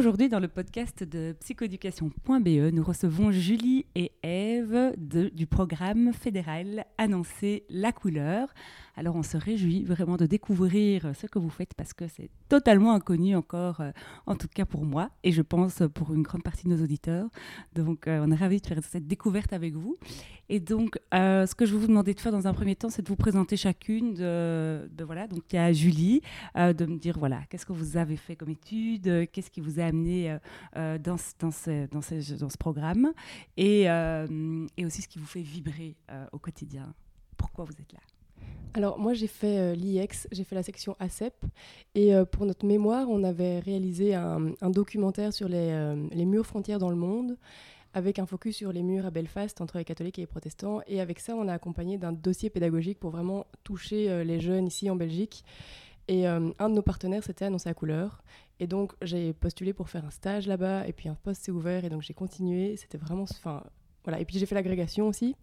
Aujourd'hui, dans le podcast de psychoéducation.be, nous recevons Julie et Eve du programme fédéral annoncé La couleur. Alors, on se réjouit vraiment de découvrir ce que vous faites parce que c'est totalement inconnu encore, euh, en tout cas pour moi, et je pense pour une grande partie de nos auditeurs. Donc, euh, on est ravis de faire cette découverte avec vous. Et donc, euh, ce que je vais vous demander de faire dans un premier temps, c'est de vous présenter chacune. De, voilà, donc il y a Julie, de me dire voilà, qu'est-ce que vous avez fait comme étude, qu'est-ce qui vous a amené dans, dans, ce, dans, ce, dans, ce, programme, et, et, aussi ce qui vous fait vibrer au quotidien. Pourquoi vous êtes là? Alors moi j'ai fait euh, l'IEX, j'ai fait la section ACEP et euh, pour notre mémoire on avait réalisé un, documentaire sur euh, les, murs frontières dans le monde avec un focus sur les murs à Belfast entre les catholiques et les protestants. Et avec ça on a accompagné d'un dossier pédagogique pour vraiment toucher les jeunes ici en Belgique. Et un de nos partenaires c'était Annoncer à couleur. Et donc j'ai postulé pour faire un stage là-bas. Et puis un poste s'est ouvert. Et donc j'ai continué, c'était vraiment... Et puis j'ai fait l'agrégation aussi.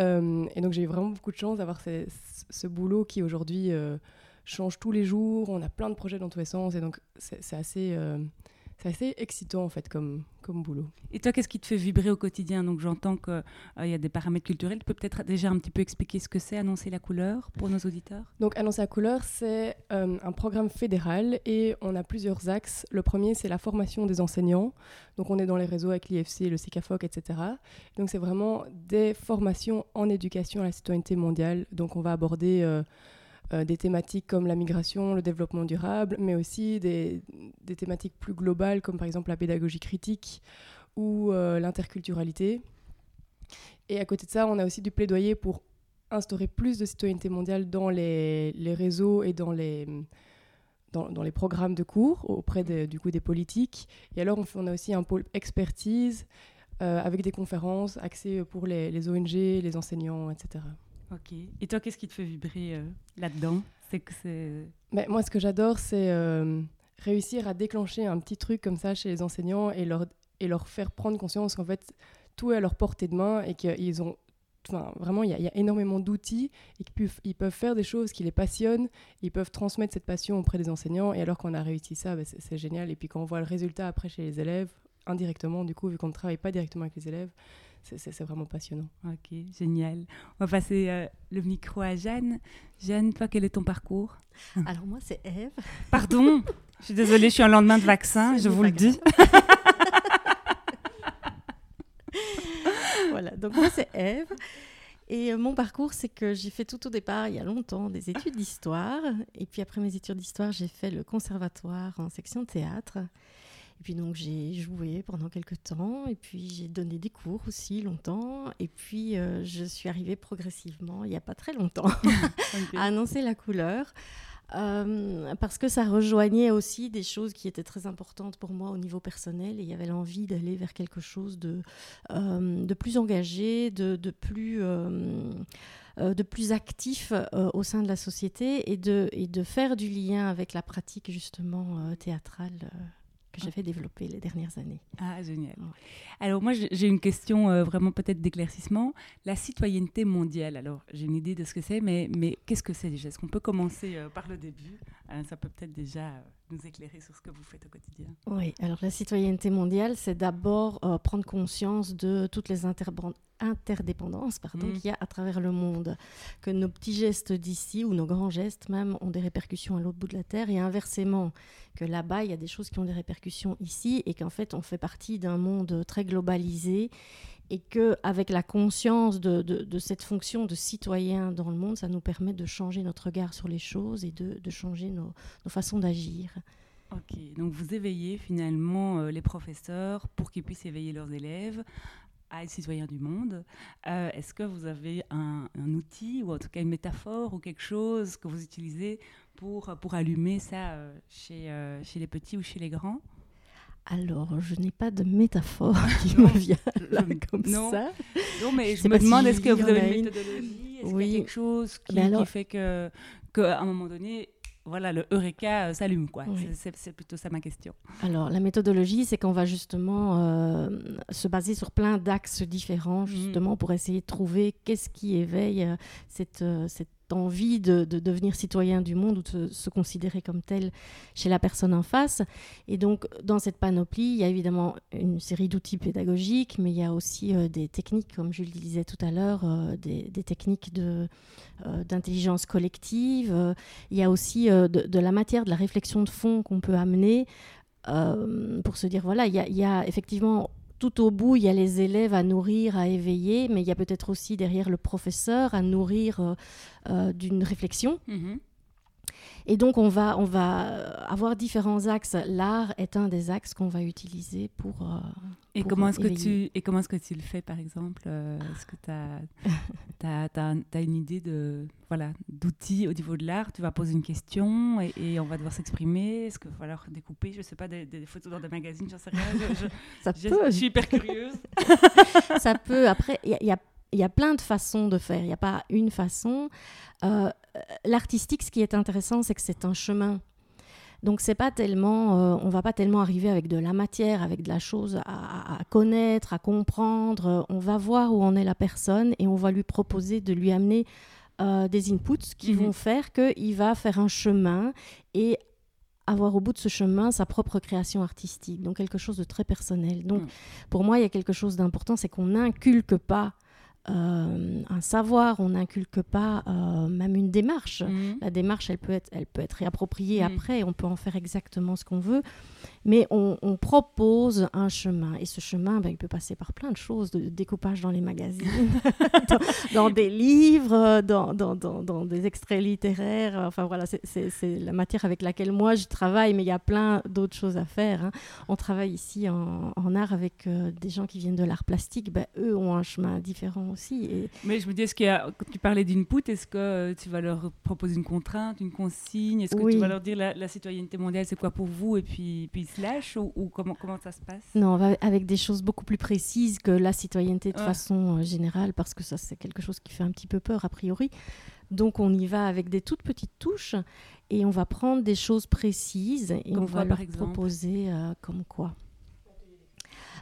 Euh, et donc j'ai eu vraiment beaucoup de chance d'avoir ce, boulot qui aujourd'hui euh, change tous les jours. On a plein de projets dans tous les sens et donc c'est assez, euh, c'est assez excitant en fait comme, comme boulot. Et toi, qu'est-ce qui te fait vibrer au quotidien? Donc j'entends qu'il euh, y a des paramètres culturels. Tu peux peut-être déjà un petit peu expliquer ce que c'est Annoncer la couleur pour nos auditeurs? Donc Annoncer la couleur, c'est euh, un programme fédéral et on a plusieurs axes. Le premier, c'est la formation des enseignants. Donc on est dans les réseaux avec l'IFC, le CICAFOC, etc. Donc c'est vraiment des formations en éducation à la citoyenneté mondiale. Donc on va aborder... Euh, euh, des thématiques comme la migration, le développement durable, mais aussi des, thématiques plus globales comme par exemple la pédagogie critique ou euh, l'interculturalité. Et à côté de ça, on a aussi du plaidoyer pour instaurer plus de citoyenneté mondiale dans les, réseaux et dans les, dans, les programmes de cours auprès du coup des politiques. Et alors, on, a aussi un pôle expertise euh, avec des conférences axées pour les ONG, les enseignants, etc. Ok. Et toi, qu'est-ce qui te fait vibrer euh, là-dedans? C'est que c'est. Mais moi, ce que j'adore, c'est euh, réussir à déclencher un petit truc comme ça chez les enseignants et leur et leur faire prendre conscience qu'en fait tout est à leur portée de main et qu'ils ont Enfin, vraiment, il y, a énormément d'outils et qu'ils peuvent, ils peuvent faire des choses qui les passionnent, ils peuvent transmettre cette passion auprès des enseignants. Et alors qu'on a réussi ça, bah, c'est génial. Et puis quand on voit le résultat après chez les élèves, indirectement, du coup, vu qu'on ne travaille pas directement avec les élèves, c'est vraiment passionnant. Ok, génial. On va passer euh, le micro à Jeanne. Jeanne, toi, quel est ton parcours? Alors moi, c'est Eve. Pardon, je suis désolée, je suis en lendemain de vaccin, je vous le dis. voilà, donc moi, c'est Eve. Et euh, mon parcours, c'est que j'ai fait tout au départ, il y a longtemps, des études d'histoire. Et puis après mes études d'histoire, j'ai fait le conservatoire en section théâtre. Et puis donc j'ai joué pendant quelques temps et puis j'ai donné des cours aussi longtemps et puis euh, je suis arrivée progressivement, il n'y a pas très longtemps, à annoncer la couleur. Euh, parce que ça rejoignait aussi des choses qui étaient très importantes pour moi au niveau personnel et il y avait l'envie d'aller vers quelque chose de, euh, de plus engagé, de, de plus, de plus actif au sein de la société et de, et de faire du lien avec la pratique justement théâtrale que j'ai fait développer les dernières années. Ah, génial. Alors moi, j'ai une question euh, vraiment peut-être d'éclaircissement. La citoyenneté mondiale, alors j'ai une idée de ce que c'est, mais, mais qu'est-ce que c'est déjà? Est-ce qu'on peut commencer euh, par le début? Euh, Ça peut peut-être déjà nous éclairer sur ce que vous faites au quotidien. Oui, alors la citoyenneté mondiale, c'est d'abord prendre conscience de toutes les interdépendances pardon, mm. qu'il y a à travers le monde. Que nos petits gestes d'ici, ou nos grands gestes même, ont des répercussions à l'autre bout de la Terre, et inversement, que là-bas, il y a des choses qui ont des répercussions ici, et qu'en fait, on fait partie d'un monde très globalisé, et qu'avec la conscience de, cette fonction de citoyen dans le monde, ça nous permet de changer notre regard sur les choses et de, changer nos, façons d'agir. Ok, donc vous éveillez finalement euh, les professeurs pour qu'ils puissent éveiller leurs élèves à être citoyen du monde. Est-ce que vous avez un, outil ou en tout cas une métaphore ou quelque chose que vous utilisez pour, pour allumer ça chez, chez les petits ou chez les grands? Alors, je n'ai pas de métaphore qui me vient là comme ça. Non, mais je, me demande, est-ce que vous avez une méthodologie? Est-ce qu'il y a quelque chose qui, qui fait que, qu'à un moment donné, voilà, le Eureka euh, s'allume, quoi? C'est plutôt ça ma question. Alors, la méthodologie, c'est qu'on va justement euh, se baser sur plein d'axes différents, mmh. justement, pour essayer de trouver qu'est-ce qui éveille euh, cette, cette envie de, devenir citoyen du monde ou de se, considérer comme tel chez la personne en face. Et donc, dans cette panoplie, il y a évidemment une série d'outils pédagogiques, mais il y a aussi euh, des techniques, comme je le disais tout à l'heure, euh, des, techniques de, euh, d'intelligence collective. il y a aussi de, la matière, de la réflexion de fond qu'on peut amener pour se dire, voilà, il y y a effectivement tout au bout, il y a les élèves à nourrir, à éveiller, mais il y a peut-être aussi derrière le professeur à nourrir euh, euh, d'une réflexion. Mhm. Et donc, on va, on va avoir différents axes. L'art est un des axes qu'on va utiliser pour. Euh, et, comment est-ce que tu, et comment est-ce que tu le fais, par exemple euh, Est-ce que tu as, as, une idée de, voilà, d'outils au niveau de l'art? Tu vas poser une question et, on va devoir s'exprimer. Est-ce qu'il va falloir découper, je ne sais pas, des, photos dans des magazines J'en sais rien. Je, Ça peut. je suis hyper curieuse. Ça peut. Après, il y, a il y a plein de façons de faire, il n'y a pas une façon. Euh, l'artistique, ce qui est intéressant, c'est que c'est un chemin. Donc c'est pas tellement, euh, on va pas tellement arriver avec de la matière, avec de la chose à, connaître, à comprendre. On va voir où en est la personne et on va lui proposer de lui amener euh, des inputs qui mhm. vont faire qu'il va faire un chemin et avoir au bout de ce chemin sa propre création artistique, donc quelque chose de très personnel. Donc mhm. pour moi, il y a quelque chose d'important, c'est qu'on n'inculque pas euh, un savoir, on n'inculque pas euh, même une démarche. Mhm. La démarche, elle peut être, elle peut être réappropriée mhm. après, on peut en faire exactement ce qu'on veut, mais on, propose un chemin. Et ce chemin, ben, il peut passer par plein de choses, de découpage dans les magazines, dans, des livres, dans, dans, dans, des extraits littéraires. Enfin voilà, c'est la matière avec laquelle moi je travaille, mais il y a plein d'autres choses à faire. Hein. On travaille ici en, en art avec euh, des gens qui viennent de l'art plastique. Ben, eux ont un chemin différent aussi. Et... Mais je me dis, est-ce qu'il a, quand tu parlais d'input, est-ce que euh, tu vas leur proposer une contrainte, une consigne? Est-ce que tu vas leur dire la, citoyenneté mondiale, c'est quoi pour vous? Et puis, puis ou, comment, comment ça se passe? Non, avec des choses beaucoup plus précises que la citoyenneté de façon euh, générale, parce que ça, c'est quelque chose qui fait un petit peu peur a priori. Donc, on y va avec des toutes petites touches et on va prendre des choses précises et on va leur proposer euh, comme quoi.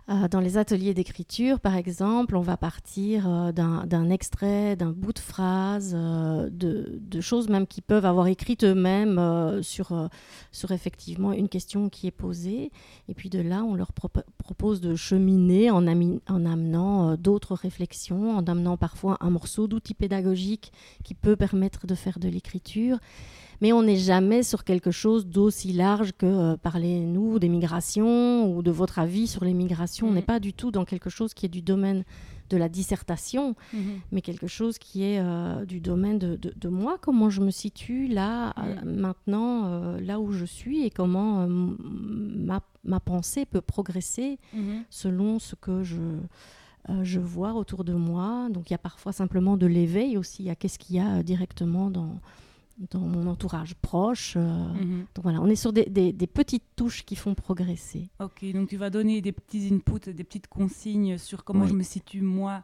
Euh, dans les ateliers d'écriture, par exemple, on va partir euh, d'un extrait, d'un bout de phrase, euh, de, choses même qui peuvent avoir écrites eux-mêmes sur, sur effectivement une question qui est posée. Et puis de là, on leur propose de cheminer en, en amenant d'autres réflexions, en amenant parfois un morceau d'outil pédagogique qui peut permettre de faire de l'écriture mais on n'est jamais sur quelque chose d'aussi large que euh, parlez-nous des migrations ou de votre avis sur les migrations. On n'est mm. pas du tout dans quelque chose qui est du domaine de la dissertation, mm-hmm. mais quelque chose qui est euh, du domaine de, moi, comment je me situe là, euh, mm. maintenant, là où je suis, et comment ma, pensée peut progresser mm-hmm. selon ce que je, je vois autour de moi. Donc il y a parfois simplement de l'éveil aussi, il y a qu'est-ce qu'il y a directement dans dans mon entourage proche. Euh, mhm. Donc voilà, on est sur des, des, petites touches qui font progresser. Ok, donc tu vas donner des petits inputs, des petites consignes sur comment je me situe moi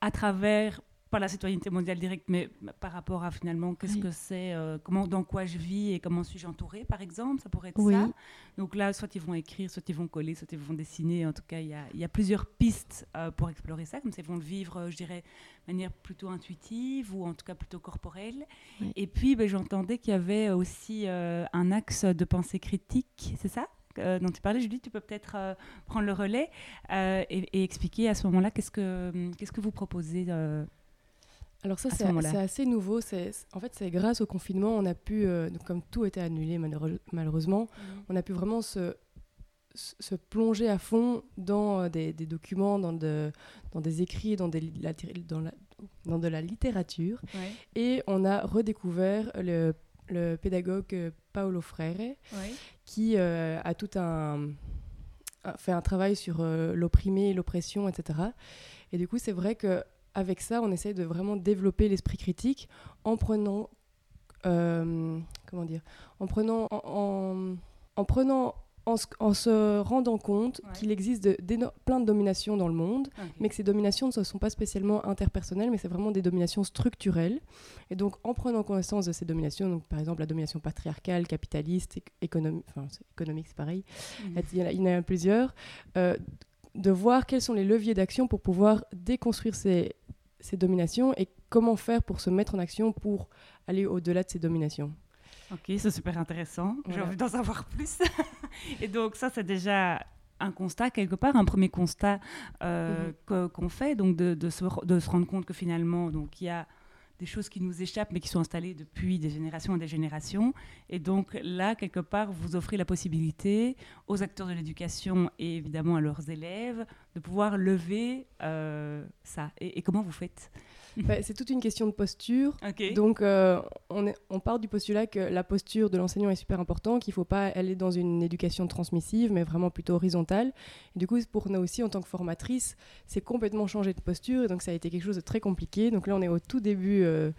à travers pas la citoyenneté mondiale directe, mais par rapport à finalement qu'est-ce que c'est, euh, comment, dans quoi je vis et comment suis-je entourée, par exemple, ça pourrait être ça. Donc là, soit ils vont écrire, soit ils vont coller, soit ils vont dessiner. En tout cas, il y a, y a, plusieurs pistes euh, pour explorer ça, comme ça ils vont le vivre, euh, je dirais, de manière plutôt intuitive ou en tout cas plutôt corporelle. Et puis, ben, j'entendais qu'il y avait aussi un axe de pensée critique, c'est ça dont tu parlais, Julie, tu peux peut-être prendre le relais et, et, expliquer à ce moment-là qu'est-ce que, qu'est-ce que vous proposez alors ça, c'est assez nouveau. En fait, c'est grâce au confinement, on a pu, euh, comme tout était annulé malheureusement, mhm. on a pu vraiment se, se plonger à fond dans euh, des, documents, dans, de, dans des écrits, dans, des, dans, la, dans de la littérature. Et on a redécouvert le, le pédagogue euh, Paolo Freire, qui a tout un fait un travail sur l'opprimé, l'oppression, etc. Et du coup, c'est vrai que avec ça, on essaye de vraiment développer l'esprit critique en prenant, euh, comment dire, en prenant, en, en, prenant, en, se rendant compte qu'il existe de, plein de dominations dans le monde, mais que ces dominations ne sont pas spécialement interpersonnelles, mais c'est vraiment des dominations structurelles. Et donc, en prenant connaissance de ces dominations, donc par exemple la domination patriarcale, capitaliste, économique, enfin économique, c'est pareil, mmh. il, y en a, plusieurs. Euh, de voir quels sont les leviers d'action pour pouvoir déconstruire ces, ces dominations et comment faire pour se mettre en action pour aller au-delà de ces dominations. Ok, c'est super intéressant. J'ai envie d'en savoir plus. et donc ça, c'est déjà un constat quelque part, un premier constat euh, mhm. qu'on fait, donc de, de, se, de, se, rendre compte que finalement, donc il y a des choses qui nous échappent mais qui sont installées depuis des générations et des générations. Et donc là, quelque part, vous offrez la possibilité aux acteurs de l'éducation et évidemment à leurs élèves de pouvoir lever euh, ça. Et, comment vous faites? Bah, C'est toute une question de posture. Donc euh, on, est, on, part du postulat que la posture de l'enseignant est super importante, qu'il ne faut pas aller dans une éducation transmissive, mais vraiment plutôt horizontale. Et du coup, pour nous aussi, en tant que formatrice, c'est complètement changer de posture. Et donc ça a été quelque chose de très compliqué. Donc là, on est au tout début euh,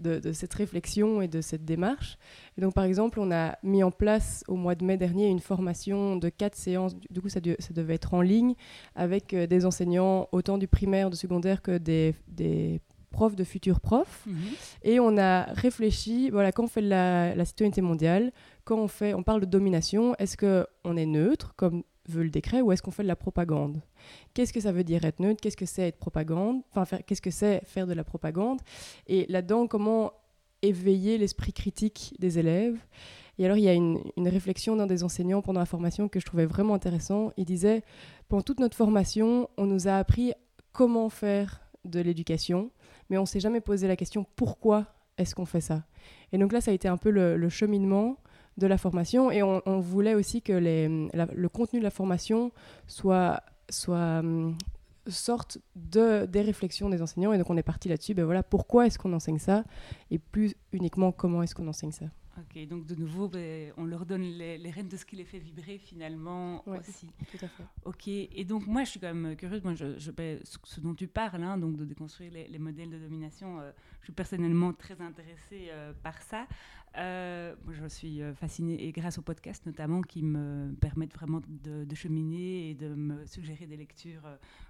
de, cette réflexion et de cette démarche. Et donc, par exemple, on a mis en place au mois de mai dernier une formation de quatre séances. Du coup, ça, ça devait être en ligne avec euh, des enseignants autant du primaire, du secondaire que des, des profs de futurs profs. Mhm. Et on a réfléchi, voilà, quand on fait la, la citoyenneté mondiale, quand on, fait, on parle de domination, est-ce qu'on est neutre, comme veut le décret, ou est-ce qu'on fait de la propagande? Qu'est-ce que ça veut dire être neutre? Qu'est-ce que c'est être propagande? Enfin, qu'est-ce que c'est faire de la propagande? Et là-dedans, comment éveiller l'esprit critique des élèves? Et alors, il y a une, réflexion d'un des enseignants pendant la formation que je trouvais vraiment intéressant. Il disait, pendant toute notre formation, on nous a appris comment faire de l'éducation, mais on s'est jamais posé la question pourquoi est-ce qu'on fait ça? Et donc là, ça a été un peu le, cheminement de la formation. Et on, voulait aussi que le contenu de la formation soit, soit hum, sorte de, des réflexions des enseignants. Et donc on est parti là-dessus, ben voilà, pourquoi est-ce qu'on enseigne ça? Et plus uniquement comment est-ce qu'on enseigne ça? Ok, donc de nouveau, ben, on leur donne les, les, rênes de ce qui les fait vibrer finalement aussi. Tout à fait. Ok, et donc moi je suis quand même curieuse, moi, je, je ben, ce, dont tu parles, hein, donc de déconstruire les, les, modèles de domination, euh, je suis personnellement très intéressée euh, par ça. Euh, moi, je suis euh, fascinée, et grâce au podcast notamment, qui me permettent vraiment de, cheminer et de me suggérer des lectures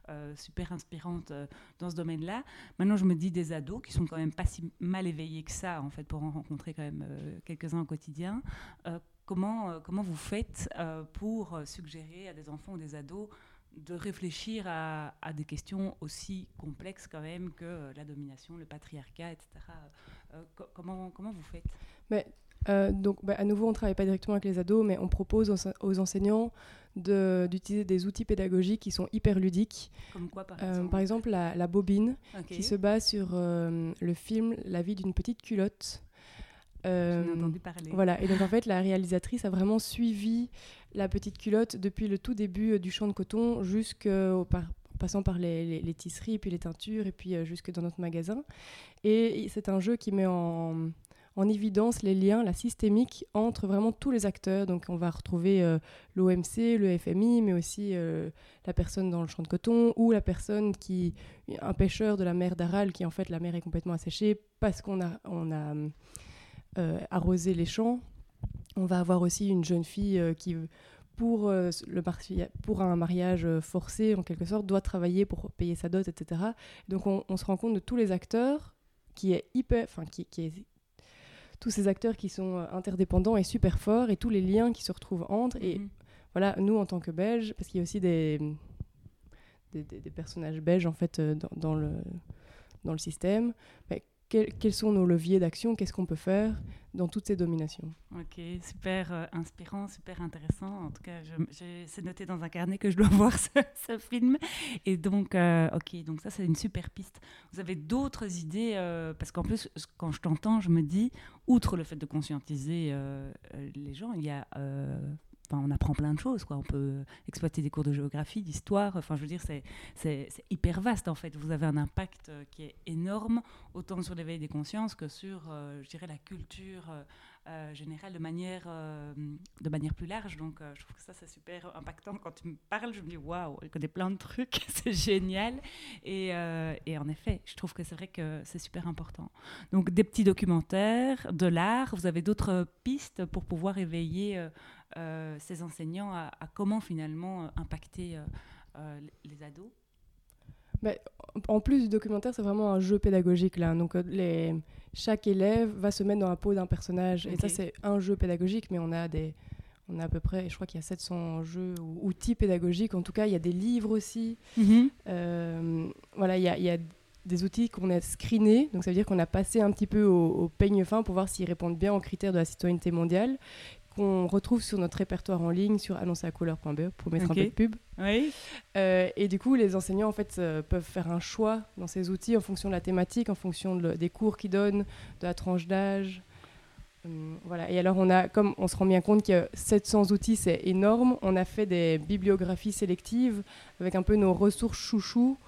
euh, super inspirantes dans ce domaine-là. Maintenant, je me dis des ados qui sont quand même pas si mal éveillés que ça, en fait, pour en rencontrer quand même quelques-uns au quotidien. comment, comment vous faites pour suggérer à des enfants ou des ados de réfléchir à, des questions aussi complexes quand même que la domination, le patriarcat, etc. comment, comment vous faites? Mais, euh, donc, bah, à nouveau, on ne travaille pas directement avec les ados, mais on propose aux, enseignants d'utiliser des outils pédagogiques qui sont hyper ludiques. Comme quoi, par euh, exemple Par exemple, la, bobine, qui se base sur euh, le film La vie d'une petite culotte. entendu parler. Voilà, et donc en fait, la réalisatrice a vraiment suivi la petite culotte depuis le tout début du champ de coton jusqu'au par, passant par les, les, tisseries, puis les teintures, et puis jusque dans notre magasin. Et c'est un jeu qui met en, en évidence les liens, la systémique entre vraiment tous les acteurs. Donc on va retrouver euh, l'OMC, le FMI, mais aussi euh, la personne dans le champ de coton ou la personne qui, un pêcheur de la mer d'Aral, qui en fait la mer est complètement asséchée parce qu'on a, euh, arrosé les champs. On va avoir aussi une jeune fille qui pour, un mariage forcé, en quelque sorte, doit travailler pour payer sa dot, etc. Donc on, se rend compte de tous les acteurs qui est hyper, enfin qui, tous ces acteurs qui sont euh, interdépendants et super forts et tous les liens qui se retrouvent entre. Et mhm. voilà, nous en tant que Belges, parce qu'il y a aussi des, des, personnages belges en fait euh, dans, le, dans le système, quels, sont nos leviers d'action, qu'est-ce qu'on peut faire dans toutes ces dominations? Ok, super euh, inspirant, super intéressant. En tout cas, c'est noté dans un carnet que je dois voir ce, film. Et donc, euh, ok, donc ça c'est une super piste. Vous avez d'autres idées euh, Parce qu'en plus, quand je t'entends, je me dis, outre le fait de conscientiser les gens, il y a on apprend plein de choses. Quoi. On peut exploiter des cours de géographie, d'histoire. Enfin, je veux dire, c'est hyper vaste en fait. Vous avez un impact euh, qui est énorme, autant sur l'éveil des consciences que sur, euh, je dirais, la culture euh, générale de manière, euh, de manière plus large. Donc, euh, je trouve que ça, c'est super impactant. Quand tu me parles, je me dis, waouh, elle connaît plein de trucs, c'est génial. Et, et, en effet, je trouve que c'est vrai que c'est super important. Donc, des petits documentaires, de l'art, vous avez d'autres pistes pour pouvoir éveiller ces enseignants à, comment finalement impacter les ados bah, en plus du documentaire, c'est vraiment un jeu pédagogique là. Donc les, chaque élève va se mettre dans la peau d'un personnage. Et ça, c'est un jeu pédagogique, mais on a des. On a à peu près, je crois qu'il y a 700 jeux ou outils pédagogiques. En tout cas, il y a des livres aussi. Mhm. Euh, voilà, il y a, y a des outils qu'on a screenés, donc ça veut dire qu'on a passé un petit peu au, au, peigne fin pour voir s'ils répondent bien aux critères de la citoyenneté mondiale qu'on retrouve sur notre répertoire en ligne sur annonceacouleur.be pour mettre un peu de pub. Oui. Euh, et du coup, les enseignants en fait euh, peuvent faire un choix dans ces outils en fonction de la thématique, en fonction des cours qu'ils donnent, de la tranche d'âge. Hum, voilà. Et alors, on a, comme on se rend bien compte que 700 outils, c'est énorme, on a fait des bibliographies sélectives avec un peu nos ressources chouchous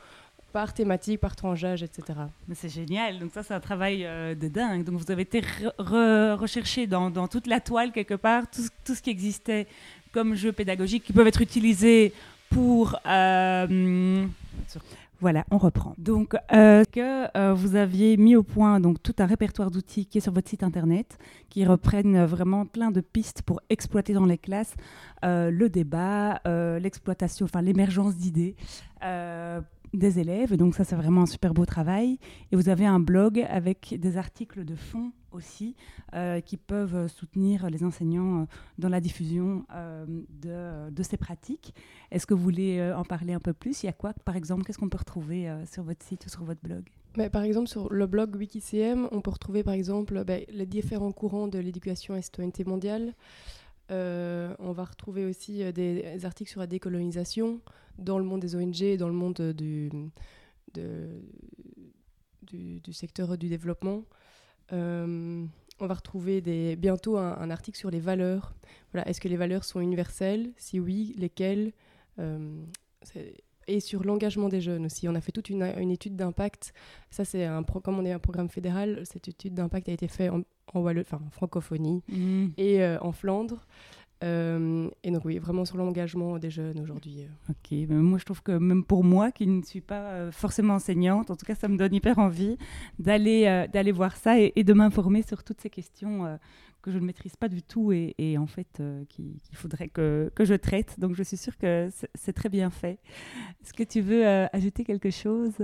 par thématique, par tranchage, etc. C'est génial. Donc ça, c'est un travail euh, de dingue. Donc vous avez été recherché dans, toute la toile quelque part, tout, ce qui existait comme jeux pédagogiques qui peuvent être utilisés pour... Euh, voilà, on reprend. Donc, euh, que vous aviez mis au point donc tout un répertoire d'outils qui est sur votre site internet, qui reprennent vraiment plein de pistes pour exploiter dans les classes le débat, l'exploitation, enfin l'émergence d'idées des élèves. Et donc ça, c'est vraiment un super beau travail. Et vous avez un blog avec des articles de fond aussi euh, qui peuvent soutenir les enseignants euh, dans la diffusion euh, de, ces pratiques. Est-ce que vous voulez en parler un peu plus? Il y a quoi, par exemple? Qu'est-ce qu'on peut retrouver sur votre site ou sur votre blog? Mais par exemple, sur le blog WikiCM, on peut retrouver par exemple ben, les différents courants de l'éducation et citoyenneté mondiale. on va retrouver aussi des articles sur la décolonisation, dans le monde des ONG, dans le monde du, du, secteur du développement. Euh, on va retrouver des, bientôt un, article sur les valeurs. Voilà, Est-ce que les valeurs sont universelles? Si oui, lesquelles? Euh, Et sur l'engagement des jeunes aussi. On a fait toute une, étude d'impact. Ça, c'est un comme on est un programme fédéral, cette étude d'impact a été faite en, en, francophonie mmh. et euh, en Flandre. Euh, et donc oui, vraiment sur l'engagement des jeunes aujourd'hui. Euh. Ok, moi je trouve que même pour moi qui ne suis pas euh, forcément enseignante, en tout cas ça me donne hyper envie d'aller d'aller voir ça et, de m'informer sur toutes ces questions que je ne maîtrise pas du tout et, en fait qu'il faudrait que, que, je traite. Donc je suis sûre que c'est très bien fait. Est-ce que tu veux ajouter quelque chose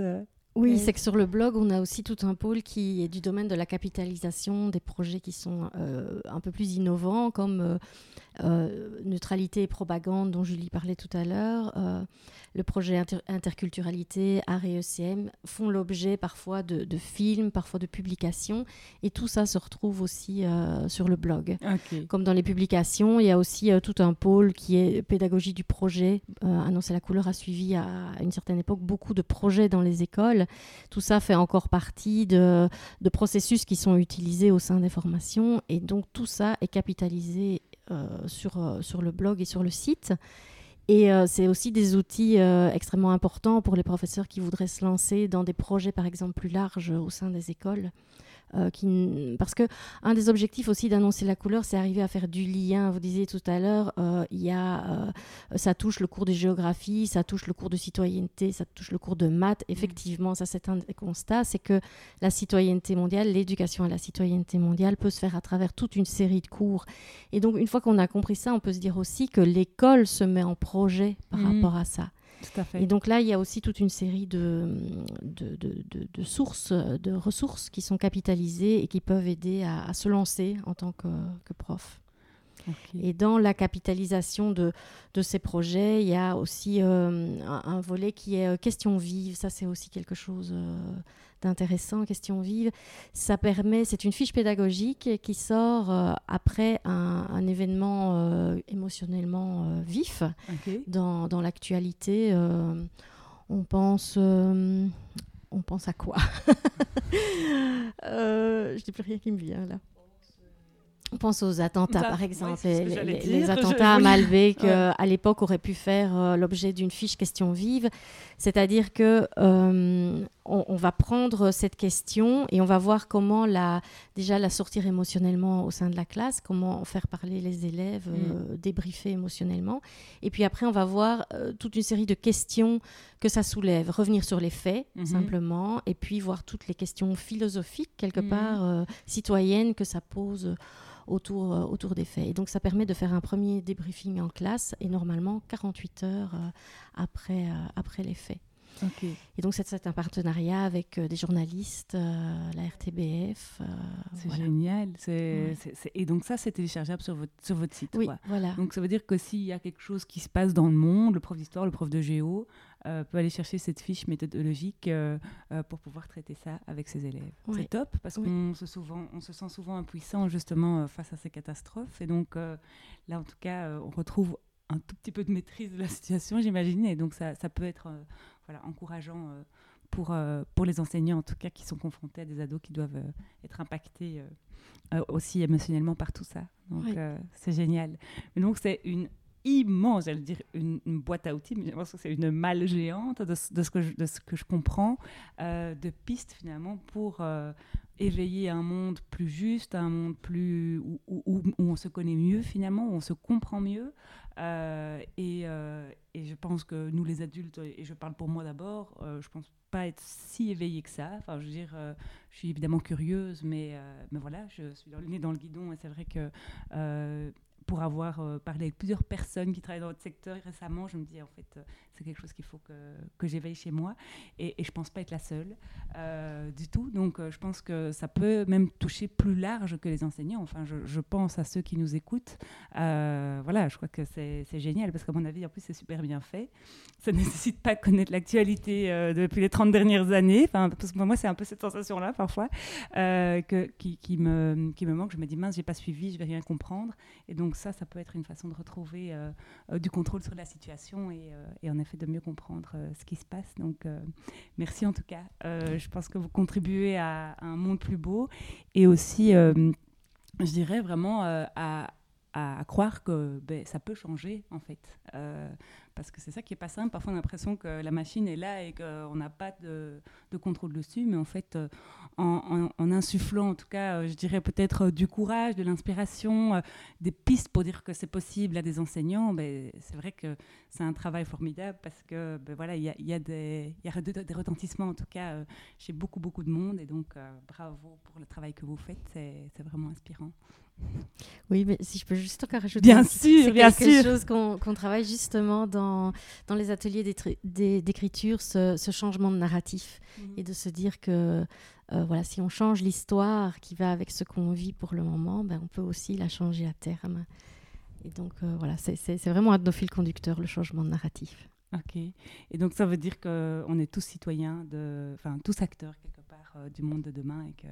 oui, c'est que sur le blog, on a aussi tout un pôle qui est du domaine de la capitalisation des projets qui sont un peu plus innovants, comme euh, neutralité et propagande dont Julie parlait tout à l'heure, euh, le projet interculturalité, art et ECM font l'objet parfois de, films, parfois de publications, et tout ça se retrouve aussi euh, sur le blog. Comme dans les publications, il y a aussi tout un pôle qui est pédagogie du projet. Annoncer la couleur a suivi à, une certaine époque beaucoup de projets dans les écoles. Tout ça fait encore partie de, processus qui sont utilisés au sein des formations, et donc tout ça est capitalisé euh, sur, euh, sur le blog et sur le site. Et euh, c'est aussi des outils extrêmement importants pour les professeurs qui voudraient se lancer dans des projets, par exemple, plus larges au sein des écoles. Euh, qui, parce que un des objectifs aussi d'annoncer la couleur, c'est arriver à faire du lien. Vous disiez tout à l'heure, euh, il y a, euh, ça touche le cours de géographie, ça touche le cours de citoyenneté, ça touche le cours de maths. Mm. Effectivement, ça c'est un des constats, c'est que la citoyenneté mondiale, l'éducation à la citoyenneté mondiale peut se faire à travers toute une série de cours. Et donc une fois qu'on a compris ça, on peut se dire aussi que l'école se met en projet par mm. rapport à ça. Et donc là, il y a aussi toute une série de, de, de, sources, de ressources qui sont capitalisées et qui peuvent aider à, se lancer en tant que, que prof. Et dans la capitalisation de, de, ces projets, il y a aussi euh, un, volet qui est euh, question vive. Ça, c'est aussi quelque chose euh, d'intéressant, question vive. Ça permet, c'est une fiche pédagogique qui sort euh, après un, événement euh, émotionnellement euh, vif dans, dans l'actualité. on pense on pense à quoi? Je n'ai plus rien qui me vient là. On pense aux attentats, par exemple, les, attentats à Malbec, à l'époque, auraient pu faire l'objet d'une fiche question vive. C'est-à-dire que on, va prendre cette question et on va voir comment la, déjà la sortir émotionnellement au sein de la classe, comment faire parler les élèves, mm. débriefer émotionnellement. Et puis après, on va voir toute une série de questions que ça soulève, revenir sur les faits mm-hmm. simplement, et puis voir toutes les questions philosophiques quelque mm. part citoyennes que ça pose autour, euh, autour des faits. Et donc ça permet de faire un premier débriefing en classe et normalement 48 heures euh, après, euh, après les faits. Et donc, c'est un partenariat avec des journalistes, la RTBF. c'est génial. Et donc, ça, c'est téléchargeable sur votre, sur votre site. Oui, voilà. Donc, ça veut dire que s'il y a quelque chose qui se passe dans le monde, le prof d'histoire, le prof de géo, euh, peut aller chercher cette fiche méthodologique euh, euh, pour pouvoir traiter ça avec ses élèves. C'est top parce qu'on se, souvent, on se sent souvent impuissant justement face à ces catastrophes. Et donc là, en tout cas, on retrouve un tout petit peu de maîtrise de la situation, j'imagine. Et donc ça, ça peut être voilà, encourageant pour, pour les enseignants, en tout cas, qui sont confrontés à des ados qui doivent être impactés aussi émotionnellement par tout ça. Donc c'est génial. Mais donc c'est une immense, j'allais dire une, boîte à outils, mais je pense que c'est une malle géante de, ce, que je, de ce que je comprends, euh, de pistes finalement pour euh, éveiller un monde plus juste, un monde plus où, où, on se connaît mieux finalement, où on se comprend mieux. Euh, et, et, je pense que nous les adultes, et je parle pour moi d'abord, je pense pas être si éveillée que ça. Enfin, je veux dire, je suis évidemment curieuse, mais, mais voilà, je suis le nez dans le guidon et c'est vrai que pour avoir euh, parlé avec plusieurs personnes qui travaillent dans votre secteur récemment, je me dis en fait, euh, c'est quelque chose qu'il faut que, que j'éveille chez moi. Et, je pense pas être la seule euh, du tout. Donc je pense que ça peut même toucher plus large que les enseignants. Enfin, je, pense à ceux qui nous écoutent. voilà, je crois que c'est génial parce qu'à mon avis, en plus, c'est super bien fait. Ça ne nécessite pas connaître l'actualité depuis les 30 dernières années. Enfin, parce que moi, c'est un peu cette sensation-là parfois que, qui, qui, me, qui me manque. Je me dis, mince, j'ai pas suivi, je vais rien comprendre. Et donc, ça, ça peut être une façon de retrouver euh, euh, du contrôle sur la situation et, euh, en effet de mieux comprendre ce qui se passe. Donc, merci en tout cas. je pense que vous contribuez à, un monde plus beau et aussi, je dirais vraiment à, à, croire que ben, ça peut changer en fait parce que c'est ça qui est pas simple. Parfois, on a l'impression que la machine est là et qu'on n'a pas de, contrôle dessus, mais en fait, euh, en, insufflant, en tout cas, euh, je dirais peut-être euh, du courage, de l'inspiration, des pistes pour dire que c'est possible à des enseignants, ben, c'est vrai que c'est un travail formidable parce que ben, voilà, il y a, y a, des, y a des retentissements, en tout cas, chez beaucoup, beaucoup de monde. Et donc, bravo pour le travail que vous faites, c'est vraiment inspirant. Oui, mais si je peux juste encore ajouter bien sûr, bien quelque chose qu'on travaille justement dans, dans les ateliers d'écriture, ce, ce, changement de narratif mhm. et de se dire que euh, voilà, si on change l'histoire qui va avec ce qu'on vit pour le moment, ben, on peut aussi la changer à terme. Et donc euh, voilà, c'est vraiment un de nos fils conducteurs, le changement de narratif. Ok. Et donc ça veut dire qu'on est tous citoyens, enfin tous acteurs quelque part euh, du monde de demain et que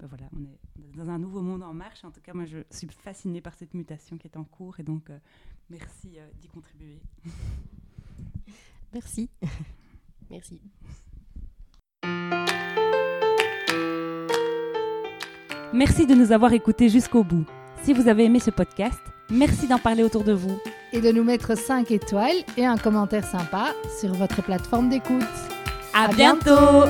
ben voilà, on est dans un nouveau monde en marche. En tout cas, moi, je suis fascinée par cette mutation qui est en cours et donc euh, merci euh, d'y contribuer. Merci. merci. Merci de nous avoir écoutés jusqu'au bout. Si vous avez aimé ce podcast, merci d'en parler autour de vous. Et de nous mettre 5 étoiles et un commentaire sympa sur votre plateforme d'écoute. À, bientôt